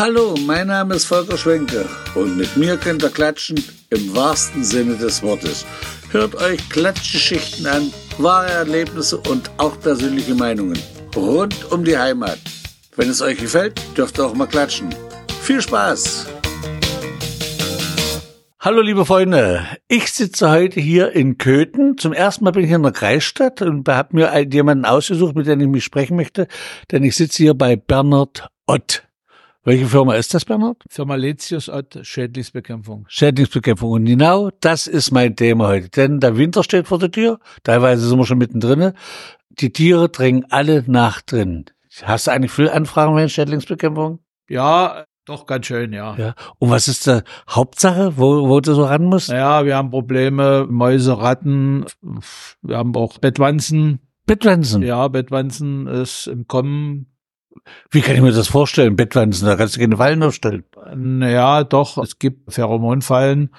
Hallo, mein Name ist Volker Schwenke und mit mir könnt ihr klatschen im wahrsten Sinne des Wortes. Hört euch Klatschgeschichten an, wahre Erlebnisse und auch persönliche Meinungen rund um die Heimat. Wenn es euch gefällt, dürft ihr auch mal klatschen. Viel Spaß! Hallo liebe Freunde, ich sitze heute hier in Köthen. Zum ersten Mal bin ich in der Kreisstadt und habe mir jemanden ausgesucht, mit dem ich mich sprechen möchte, denn ich sitze hier bei Bernhard Ott. Welche Firma ist das, Bernhard? Firma Letius Ott, Schädlingsbekämpfung. Schädlingsbekämpfung. Und genau das ist mein Thema heute. Denn der Winter steht vor der Tür. Teilweise sind wir schon mittendrin. Die Tiere drängen alle nach drin. Hast du eigentlich viele Anfragen bei Schädlingsbekämpfung? Ja, doch ganz schön, ja. ja. Und was ist die Hauptsache, wo, wo du so ran musst? Ja, wir haben Probleme, Mäuse, Ratten, wir haben auch Bettwanzen. Bettwanzen? Ja, Bettwanzen ist im Kommen. Wie kann ich mir das vorstellen? Bettwanzen, da kannst du keine Fallen aufstellen. Naja, doch, es gibt Pheromonfallen,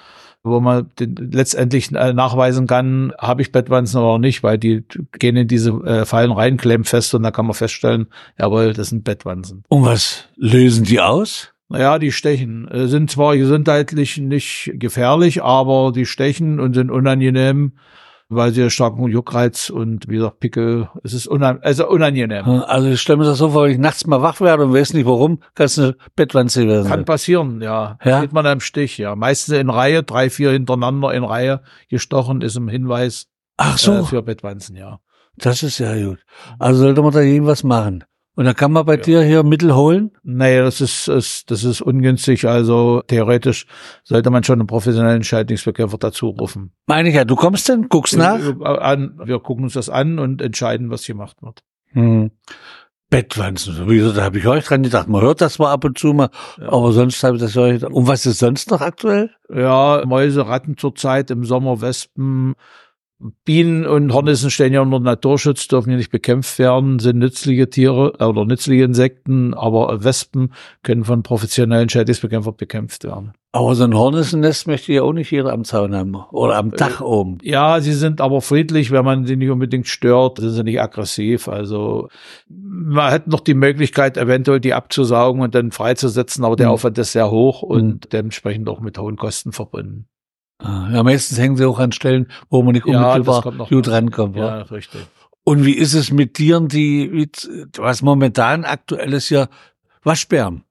wo man den, letztendlich äh, nachweisen kann, habe ich Bettwanzen oder nicht, weil die gehen in diese äh, Fallen rein, klemmen fest und da kann man feststellen, jawohl, das sind Bettwanzen. Und was lösen die aus? Naja, die stechen. Äh, sind zwar gesundheitlich nicht gefährlich, aber die stechen und sind unangenehm weil sie starken Juckreiz und wie gesagt Pickel. Es ist unan also unangenehm. Also ich stelle mir das so vor, wenn ich nachts mal wach werde und weiß nicht warum, kannst du eine Bettwanze werden. Kann passieren, ja. ja. Sieht man am Stich, ja. Meistens in Reihe, drei, vier hintereinander in Reihe gestochen, ist im Hinweis Ach so. Äh, für Bettwanzen, ja. Das ist ja gut. Also sollte man da irgendwas machen. Und dann kann man bei ja. dir hier Mittel holen? Nee, das ist, ist, das ist ungünstig. Also theoretisch sollte man schon einen professionellen Schädlingsbekämpfer dazu rufen. Meine ich ja, du kommst denn, guckst nach? An, wir gucken uns das an und entscheiden, was gemacht wird. Hm. Bettwanzen, wie gesagt, da habe ich euch dran gedacht. Man hört das mal ab und zu mal, ja. aber sonst habe ich das euch. Und was ist sonst noch aktuell? Ja, Mäuse, Ratten zurzeit, im Sommer Wespen, Bienen und Hornissen stehen ja unter Naturschutz, dürfen ja nicht bekämpft werden, sind nützliche Tiere äh, oder nützliche Insekten, aber Wespen können von professionellen Schädlingsbekämpfern bekämpft werden. Aber so ein Hornissennest möchte ja auch nicht jeder am Zaun haben oder am Dach äh, oben. Ja, sie sind aber friedlich, wenn man sie nicht unbedingt stört, sind sie nicht aggressiv. Also man hätte noch die Möglichkeit, eventuell die abzusaugen und dann freizusetzen, aber der mhm. Aufwand ist sehr hoch und mhm. dementsprechend auch mit hohen Kosten verbunden. Ah, ja, meistens hängen sie auch an Stellen, wo man nicht unmittelbar ja, gut rankommt. Ja, ja, richtig. Und wie ist es mit Tieren, die, was momentan aktuell ist ja Waschbären?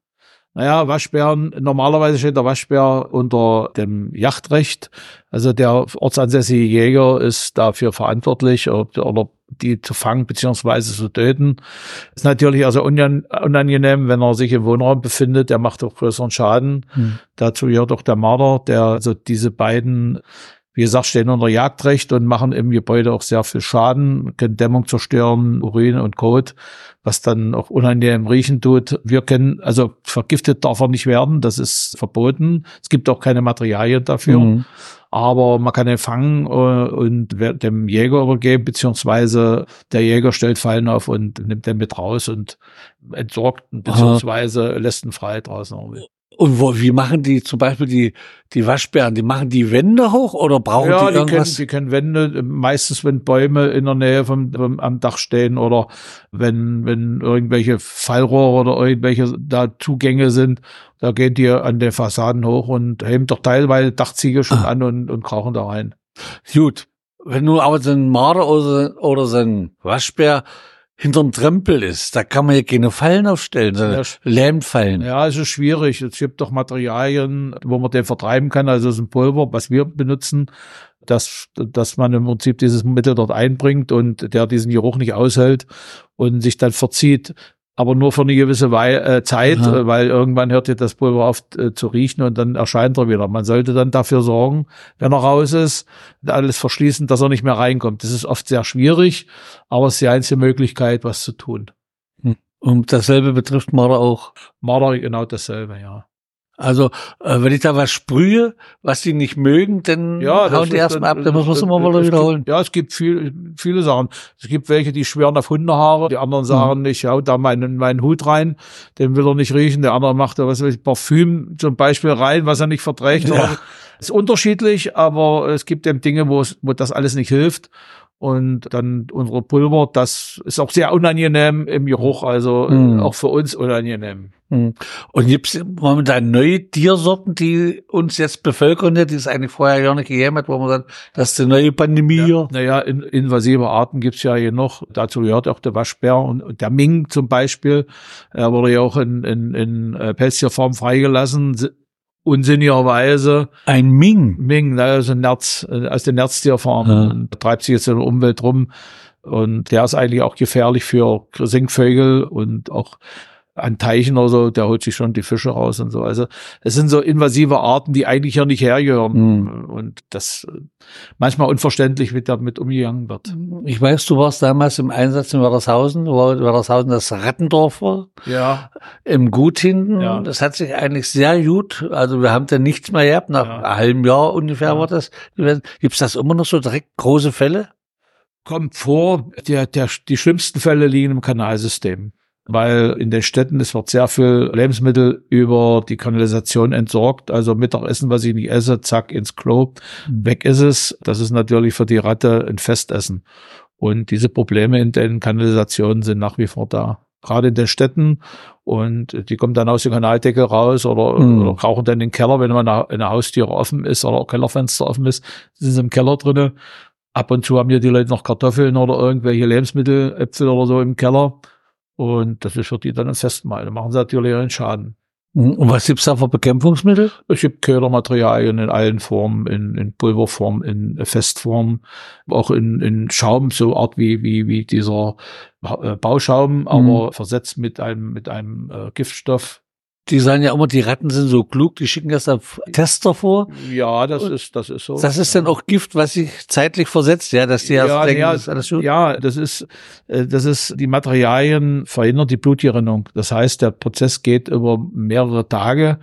Naja, Waschbären, normalerweise steht der Waschbär unter dem Yachtrecht. Also der ortsansässige Jäger ist dafür verantwortlich oder, oder die zu fangen beziehungsweise zu töten. Ist natürlich also unangenehm, wenn er sich im Wohnraum befindet. Der macht auch größeren Schaden. Hm. Dazu gehört auch der Marder, der also diese beiden wie gesagt, stehen unter Jagdrecht und machen im Gebäude auch sehr viel Schaden, können Dämmung zerstören, Urin und Kot, was dann auch unangenehm riechen tut. Wir können, also vergiftet darf er nicht werden, das ist verboten. Es gibt auch keine Materialien dafür. Mhm. Aber man kann ihn fangen äh, und dem Jäger übergeben, beziehungsweise der Jäger stellt Fallen auf und nimmt den mit raus und entsorgt, beziehungsweise lässt ihn frei draußen. Und wo, wie machen die zum Beispiel die, die Waschbären? Die machen die Wände hoch oder brauchen ja, die irgendwas? Ja, die können, Wände, meistens wenn Bäume in der Nähe vom, vom, am Dach stehen oder wenn, wenn irgendwelche Fallrohre oder irgendwelche da Zugänge sind, da gehen die an den Fassaden hoch und heben doch teilweise Dachziegel schon ah. an und, und krauchen da rein. Gut. Wenn du aber so ein Marder oder, oder so ein Waschbär hinterm Trempel ist. Da kann man ja keine Fallen aufstellen, sondern ja, Lähmfallen. Ja, es ist schwierig. Es gibt doch Materialien, wo man den vertreiben kann. Also es ist ein Pulver, was wir benutzen, dass, dass man im Prinzip dieses Mittel dort einbringt und der diesen Geruch nicht aushält und sich dann verzieht aber nur für eine gewisse Wei äh, Zeit, Aha. weil irgendwann hört ja das Pulver auf äh, zu riechen und dann erscheint er wieder. Man sollte dann dafür sorgen, wenn er raus ist, alles verschließen, dass er nicht mehr reinkommt. Das ist oft sehr schwierig, aber es ist die einzige Möglichkeit, was zu tun. Hm. Und dasselbe betrifft Marder auch. Marder genau dasselbe, ja. Also, äh, wenn ich da was sprühe, was die nicht mögen, dann ja, hauen die erstmal ab, dann muss man es immer wieder wiederholen. Gibt, ja, es gibt viel, viele Sachen. Es gibt welche, die schwören auf Hundehaare, die anderen sagen, mhm. ich hau da meinen, meinen Hut rein, den will er nicht riechen, der andere macht da was weiß ich, Parfüm zum Beispiel rein, was er nicht verträgt. Ja. Ist unterschiedlich, aber es gibt eben Dinge, wo, es, wo das alles nicht hilft. Und dann unsere Pulver, das ist auch sehr unangenehm im Geruch, also Mhm. auch für uns unangenehm. Und gibt's momentan neue Tiersorten, die uns jetzt bevölkern, die es eigentlich vorher gar nicht gegeben hat, wo man sagt, das ist eine neue Pandemie hier. Naja, in, invasive Arten gibt's ja hier noch. Dazu gehört auch der Waschbär und, und der Ming zum Beispiel. Er wurde ja auch in, in, in äh, Pelztierform freigelassen. Unsinnigerweise. Ein Ming. Ming, also ein Nerz, äh, aus den Nerztierfarmen. Ja. Und treibt sich jetzt in der Umwelt rum. Und der ist eigentlich auch gefährlich für Singvögel und auch an Teichen oder so, der holt sich schon die Fische raus und so. Also es sind so invasive Arten, die eigentlich hier nicht hergehören. Mhm. Und das manchmal unverständlich, wie damit umgegangen wird. Ich weiß, du warst damals im Einsatz in Werdershausen, wo Werdershausen das Rattendorf war, Ja, im Gut hinten. Ja. Das hat sich eigentlich sehr gut, also wir haben da nichts mehr gehabt, nach Ja. einem halben Jahr ungefähr Ja. war das. Gibt's das immer noch so direkt große Fälle? kommt vor, der, der, die schlimmsten Fälle liegen im Kanalsystem. Weil in den Städten, es wird sehr viel Lebensmittel über die Kanalisation entsorgt. Also Mittagessen, was ich nicht esse, zack, ins Klo. Weg ist es. Das ist natürlich für die Ratte ein Festessen. Und diese Probleme in den Kanalisationen sind nach wie vor da. Gerade in den Städten. Und die kommen dann aus dem Kanaldeckel raus oder, Mhm. oder rauchen dann in den Keller, wenn man eine, Haustüre offen ist oder Kellerfenster offen ist, sind sie im Keller drinne. Ab und zu haben hier die Leute noch Kartoffeln oder irgendwelche Lebensmittel, Äpfel oder so im Keller. Und das ist für die dann ein Festmahl. Da machen sie natürlich einen Schaden. Und was gibt's da für Bekämpfungsmittel? Es gibt Ködermaterialien in allen Formen, in, in Pulverform, in Festform, auch in, in Schaum, so Art wie, wie, wie dieser äh, Bauschaum, aber versetzt mit einem, mit einem äh, Giftstoff. Die sagen ja immer, die Ratten sind so klug, die schicken das auf Tester vor. Ja, das ist, das ist so. Das ist dann auch Gift, was sich zeitlich versetzt, ja, dass die erst ja, denken, ja, das ist alles gut. ja, das ist, äh, das ist, die Materialien verhindern die Blutgerinnung. Das heißt, der Prozess geht über mehrere Tage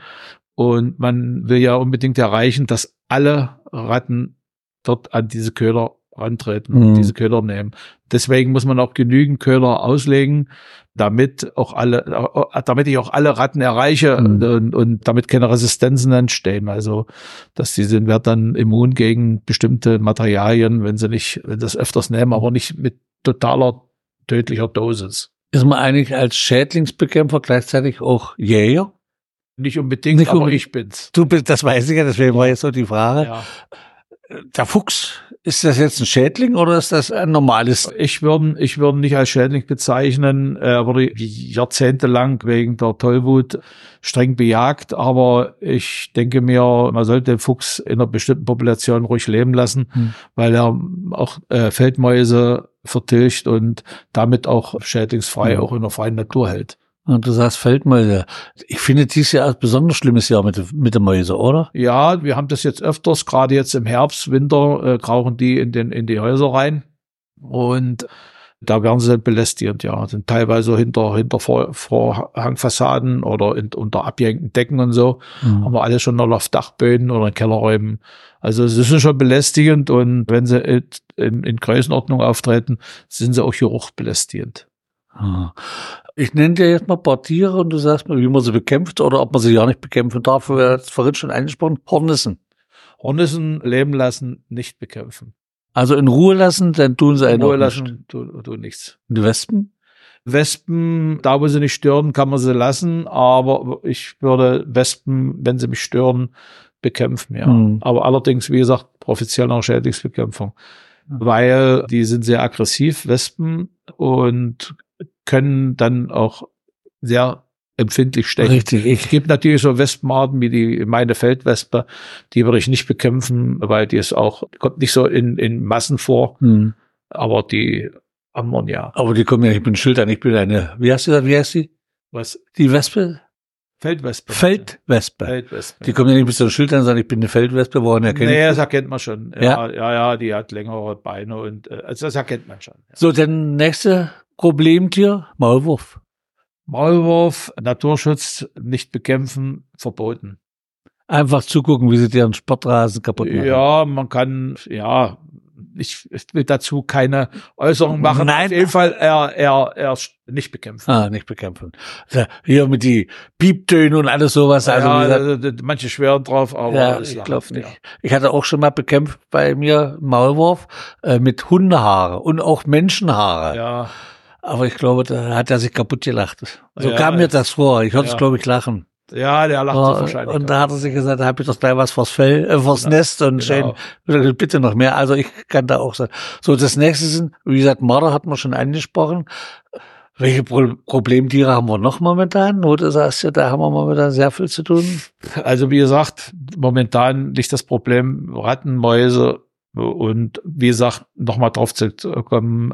und man will ja unbedingt erreichen, dass alle Ratten dort an diese Köder rantreten und Mhm. diese Köder nehmen. Deswegen muss man auch genügend Köder auslegen, damit auch alle, äh, damit ich auch alle Ratten erreiche Mhm. und, und damit keine Resistenzen entstehen. Also, dass die sind, werden dann immun gegen bestimmte Materialien, wenn sie nicht, wenn das öfters nehmen, aber nicht mit totaler tödlicher Dosis. Ist man eigentlich als Schädlingsbekämpfer gleichzeitig auch Jäger? Nicht unbedingt, Nicht aber unbedingt. ich bin's. Du bist, das weiß ich ja, deswegen war jetzt so die Frage. Ja. Der Fuchs, ist das jetzt ein Schädling oder ist das ein normales? Ich würde ich würde nicht als Schädling bezeichnen. Er wurde jahrzehntelang wegen der Tollwut streng bejagt, aber ich denke mir, man sollte den Fuchs in einer bestimmten Population ruhig leben lassen, Hm. weil er auch äh, Feldmäuse vertilgt und damit auch schädlingsfrei Hm. auch in der freien Natur hält. Und du sagst Feldmäuse. Ich finde dieses Jahr ein besonders schlimmes Jahr mit, mit der Mäuse, oder? Ja, wir haben das jetzt öfters, gerade jetzt im Herbst, Winter, äh, krauchen die in, den, in die Häuser rein. Und da werden sie dann belästigend, ja. Sind teilweise hinter, hinter Vor Vorhangfassaden oder in, unter abgehängten Decken und so. Haben wir alles schon noch auf Dachböden oder in Kellerräumen. Also es ist schon belästigend und wenn sie in, in Größenordnung auftreten, sind sie auch geruchbelästigend. Ich nenne dir jetzt mal ein paar Tiere und du sagst mir, wie man sie bekämpft oder ob man sie gar nicht bekämpfen darf. Wir haben es vorhin schon angesprochen. Hornissen. Hornissen leben lassen, nicht bekämpfen. Also in Ruhe lassen, dann tun sie einen Ruhe auch nicht. lassen, tu, tu nichts. Und die Wespen? Wespen, da wo sie nicht stören, kann man sie lassen, aber ich würde Wespen, wenn sie mich stören, bekämpfen, ja. Hm. Aber allerdings, wie gesagt, offiziell noch Schädlingsbekämpfung. Weil die sind sehr aggressiv, Wespen, und können dann auch sehr empfindlich stechen. Richtig. Es Ich, gibt natürlich so Wespenarten wie die meine Feldwespe, die würde ich nicht bekämpfen, weil die ist auch, kommt nicht so in, in Massen vor, hm. aber die haben wir ja. Aber die kommen ja nicht mit dem Schild an. Ich bin eine, wie heißt die, wie heißt die? Was? Die Wespe? Feldwespe. Feldwespe. Feldwespe. Die kommen ja nicht mit so einem Schild an und sagen, ich bin eine Feldwespe, woran erkenne nee, ich das erkennt man schon. Ja? Ja, ja, ja, die hat längere Beine und äh, also das erkennt man schon. Ja. So, dann nächste Problemtier, Maulwurf. Maulwurf, Naturschutz, nicht bekämpfen, verboten. Einfach zugucken, wie sie deren Sportrasen kaputt machen. Ja, man kann, ja, ich, ich will dazu keine Äußerung machen. Nein. Auf jeden Fall er, er, er nicht bekämpfen. Ah, nicht bekämpfen. Hier mit die Pieptöne und alles sowas. Also, ja, gesagt, also, manche schwören drauf, aber ja, ich glaube nicht. Ich hatte auch schon mal bekämpft bei mir Maulwurf äh, mit Hundehaare und auch Menschenhaare. Ja, Aber ich glaube, da hat er sich kaputt gelacht. So Ja. kam mir das vor. Ich hörte es, Ja. glaube ich, lachen. ja, der lacht Oh, wahrscheinlich. und da hat er sich gesagt, da habe ich doch gleich was fürs Fell, äh, fürs Genau. Nest und Genau. schön, bitte noch mehr. Also ich kann da auch sagen. So, das nächste sind, wie gesagt, Marder hat man schon angesprochen. Welche Pro Problemtiere haben wir noch momentan? Du sagst, ja, da haben wir momentan sehr viel zu tun. Also wie gesagt, momentan liegt das Problem Ratten, Mäuse und wie gesagt, nochmal drauf zu kommen.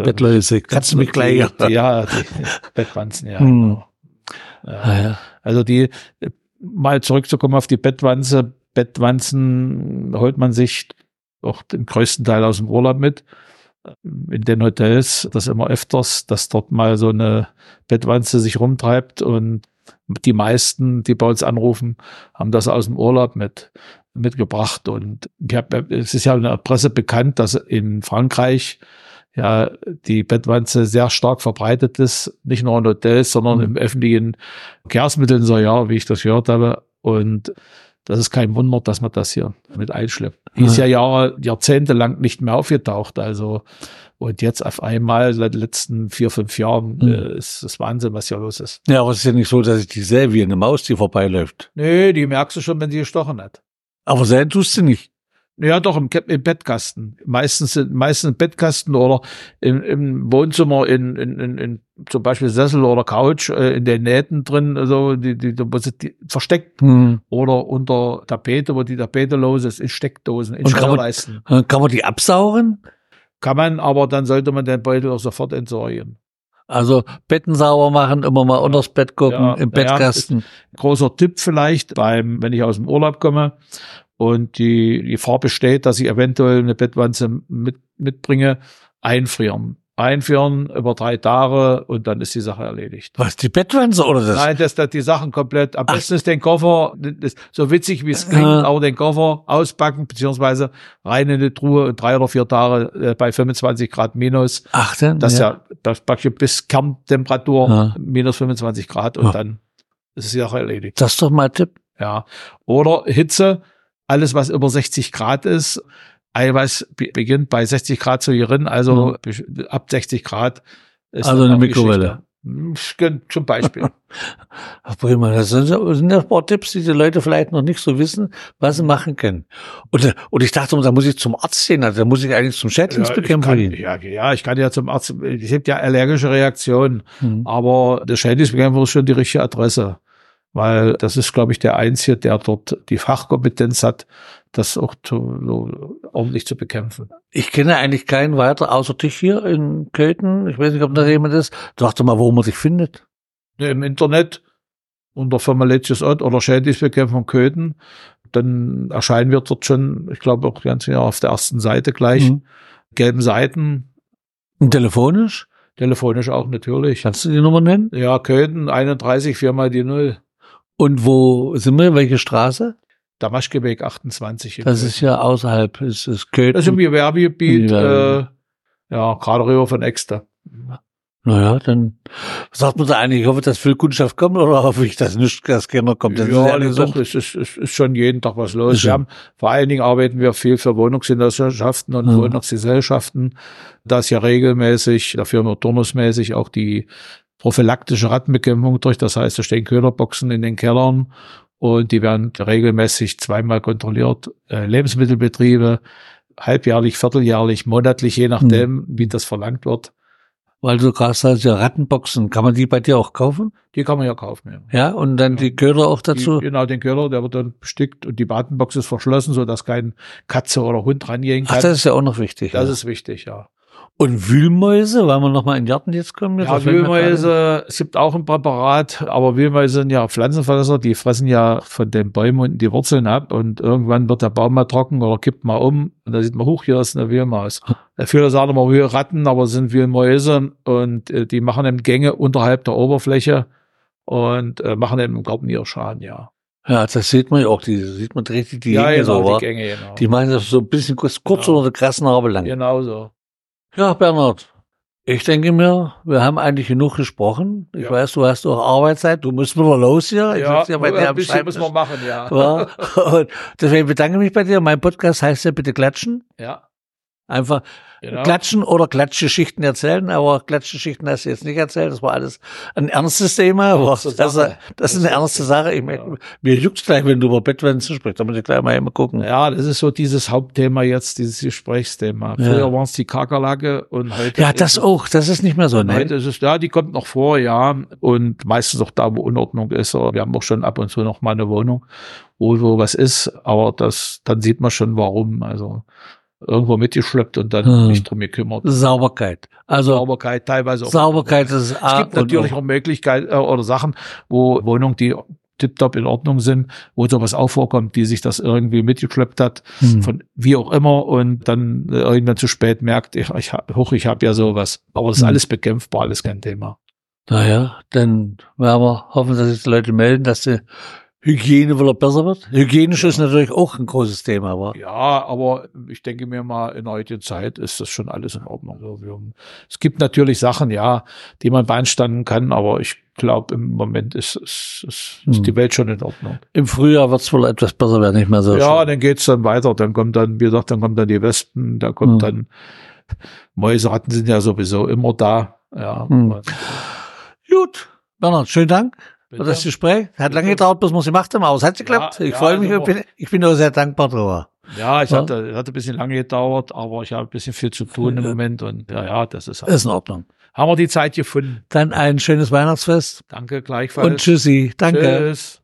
Bettläuse, kannst du mich gleich. die, Ja, Bettwanzen, ja. Hm. genau. Ah, ja. Also die, mal zurückzukommen auf die Bettwanze. Bettwanzen holt man sich auch den größten Teil aus dem Urlaub mit. In den Hotels, das immer öfters, dass dort mal so eine Bettwanze sich rumtreibt und die meisten, die bei uns anrufen, haben das aus dem Urlaub mit, mitgebracht. Und ich hab, es ist ja in der Presse bekannt, dass in Frankreich ja die Bettwanze sehr stark verbreitet ist, nicht nur in Hotels, sondern Mhm. im öffentlichen Verkehrsmitteln so ja, wie ich das gehört habe. Und das ist kein Wunder, dass man das hier mit einschleppt. Die ist ja Jahre, jahrzehntelang nicht mehr aufgetaucht. Also und jetzt auf einmal seit den letzten vier, fünf Jahren Mhm. äh, ist das Wahnsinn, was hier los ist. ja, aber es ist ja nicht so, dass ich die sehe wie eine Maus, die vorbeiläuft. Nee, die merkst du schon, wenn die gestochen hat. Aber sehen tust du nicht. Ja, doch, im, im Bettkasten. Meistens, sind- meistens im Bettkasten oder im, im Wohnzimmer in, in, in, in zum Beispiel Sessel oder Couch, äh, in den Nähten drin, also die, die, die, wo sie die versteckt Hm. oder unter Tapete, wo die Tapete los ist, in Steckdosen, in Und kann man-. Äh, Kann man die absaugen? Kann man, aber dann sollte man den Beutel auch sofort entsorgen. Also Betten sauber machen, immer mal unters Bett gucken, Ja, im ja, Bettkasten. Großer Tipp vielleicht beim, wenn ich aus dem Urlaub komme und die, die Gefahr besteht, dass ich eventuell eine Bettwanze mit, mitbringe, einfrieren. Einfrieren über drei Tage und dann ist die Sache erledigt. Was, die Bettwanze oder das? Nein, dass, dass die Sachen komplett, am Ach. besten ist den Koffer, das, so witzig wie es klingt, Ja. aber den Koffer auspacken, beziehungsweise rein in die Truhe und drei oder vier Tage äh, bei 25 Grad minus. Ach denn? Das ja, das packe ich bis Kerntemperatur, Ja. minus 25 Grad und Ja. dann ist die Sache erledigt. Das ist doch mal ein Tipp. Ja. Oder Hitze, alles was über 60 Grad ist, Eiweiß be- beginnt bei 60 Grad zu gerinnen, also be- ab 60 Grad ist Also eine Mikrowelle. Geschichte. Hm, Zum Beispiel. Ach, prima. Das sind, ja ein paar Tipps, die die Leute vielleicht noch nicht so wissen, was sie machen können. Und, und ich dachte, da muss ich zum Arzt gehen, also da muss ich eigentlich zum Schädlingsbekämpfer ja, gehen. ja, ja, ich kann ja zum Arzt, ich habe ja allergische Reaktionen, Hm. aber der Schädlingsbekämpfer ist schon die richtige Adresse. Weil das ist, glaube ich, der Einzige, der dort die Fachkompetenz hat, das auch zu, ordentlich zu bekämpfen. Ich kenne eigentlich keinen weiter, außer dich hier in Köthen. Ich weiß nicht, ob da jemand ist. Dachte mal, wo man dich findet. Im Internet unter Firma Letzius Ott oder Schädlingsbekämpfung Köthen, dann erscheinen wir dort schon, ich glaube auch ganz ja auf der ersten Seite gleich, Mhm. gelben Seiten, Und telefonisch? telefonisch auch natürlich. Kannst du die Nummer nennen? Ja, Köthen 31, viermal die Null. Und wo sind wir? Welche Straße? Damaschkeweg 28. in Das ist ja außerhalb. Es ist Köthen. das ist im Gewerbegebiet, Ja. äh, ja, gerade rüber von Exter. Naja, dann sagt man da eigentlich, ich hoffe, dass viel Kundschaft kommt oder hoffe ich, dass nicht, dass keiner kommt. Das ist ja, doch, es ist, es ist schon jeden Tag was los. Ist Wir haben, vor allen Dingen arbeiten wir viel für Wohnungsgesellschaften und Ja. Wohnungsgesellschaften. Da ist ja regelmäßig, da führen wir turnusmäßig auch die prophylaktische Rattenbekämpfung durch. Das heißt, da stehen Köderboxen in den Kellern und die werden regelmäßig zweimal kontrolliert. Äh, Lebensmittelbetriebe, halbjährlich, vierteljährlich, monatlich, je nachdem, wie das verlangt wird. Weil du gerade sagst, ja, Rattenboxen, kann man die bei dir auch kaufen? Die kann man ja kaufen. Ja. Ja, und dann die Köder auch dazu? Die, genau, den Köder, der wird dann bestückt und die Badenbox ist verschlossen, so dass kein Katze oder Hund rangehen Ach, kann. das ist ja auch noch wichtig. das ja. ist wichtig, ja. Und Wühlmäuse, wollen wir nochmal in den Garten jetzt kommen? Ja, mir gerade- Wühlmäuse, es gibt auch ein Präparat, aber Wühlmäuse sind ja Pflanzenfresser, die fressen ja von den Bäumen unten die Wurzeln ab und irgendwann wird der Baum mal trocken oder kippt mal um und da sieht man, huch, hier ist eine Wühlmaus. Viele sagen immer Wühlratten, aber es sind Wühlmäuse und äh, die machen eben Gänge unterhalb der Oberfläche und äh, machen eben im Garten ihre Schaden, ja. Ja, das sieht man ja auch, die sieht man richtig die ja, Gänge genau, so, die Gänge, genau. Die machen das so ein bisschen kurz, kurz Ja. unter der krassen Narbe lang. genau so. Ja, Bernhard, ich denke mir, wir haben eigentlich genug gesprochen. Ich Ja. weiß, du hast auch Arbeitszeit, du musst wieder los hier. Ich Ja, ja bei dir ein bisschen müssen wir machen, ja. Ja. Und deswegen bedanke ich mich bei dir. Mein Podcast heißt ja bitte klatschen. Ja, Einfach genau. klatschen oder Klatschgeschichten erzählen, aber Klatschgeschichten hast du jetzt nicht erzählt. Das war alles ein ernstes Thema. Aber das, Sache. das ist eine ernste Sache. Ich meine, mir juckt's gleich, wenn du über Bettwänzen sprichst. Da muss ich gleich mal immer gucken. Ja, das ist so dieses Hauptthema jetzt, dieses Gesprächsthema. Ja. Früher waren es die Kakerlake und heute. Ja, das auch. Das ist nicht mehr so. Ne? heute ist es, ja, die kommt noch vor, ja. Und meistens auch da, wo Unordnung ist. Wir haben auch schon ab und zu noch mal eine Wohnung, wo so was ist. Aber das, dann sieht man schon, warum. Also irgendwo mitgeschleppt und dann Hm. nicht drum gekümmert. Sauberkeit. Also Sauberkeit teilweise auch. Sauberkeit ist Es A gibt natürlich auch Möglichkeiten äh, oder Sachen, wo Wohnungen, die tiptop in Ordnung sind, wo sowas auch vorkommt, die sich das irgendwie mitgeschleppt hat. Hm. von wie auch immer und dann äh, irgendwann zu spät merkt, ich, ich hab, hoch, ich habe ja sowas. Aber das ist Hm. alles bekämpfbar, alles kein Thema. Naja, dann werden wir hoffen, dass sich die Leute melden, dass die Hygiene wieder besser wird. Hygienisch ist natürlich auch ein großes Thema, aber Ja, aber ich denke mir mal, in der heutigen Zeit ist das schon alles in Ordnung. Also es gibt natürlich Sachen, ja, die man beanstanden kann, aber ich glaube, im Moment ist, ist, ist, ist Hm. die Welt schon in Ordnung. im Frühjahr wird es wohl etwas besser werden, nicht mehr so. Ja, schlimm. dann geht's dann weiter. Dann kommt dann, wie gesagt, dann kommen dann die Wespen, da kommt Hm. dann Mäuse, Ratten sind ja sowieso immer da. Ja. Hm. Gut. Bernhard, schönen Dank bitte. das Gespräch. Hat Bitte. lange gedauert, bis wir es gemacht haben, aber es hat geklappt. Ja, ich ja, freue mich, also ich bin, ich bin auch sehr dankbar drüber. ja, ich Ja. hatte, hatte ein bisschen lange gedauert, aber ich habe ein bisschen viel zu tun im Moment und ja, ja, das ist, Ist in Ordnung. haben wir die Zeit gefunden. Dann ein schönes Weihnachtsfest Danke gleichfalls. und tschüssi. Danke. Tschüss.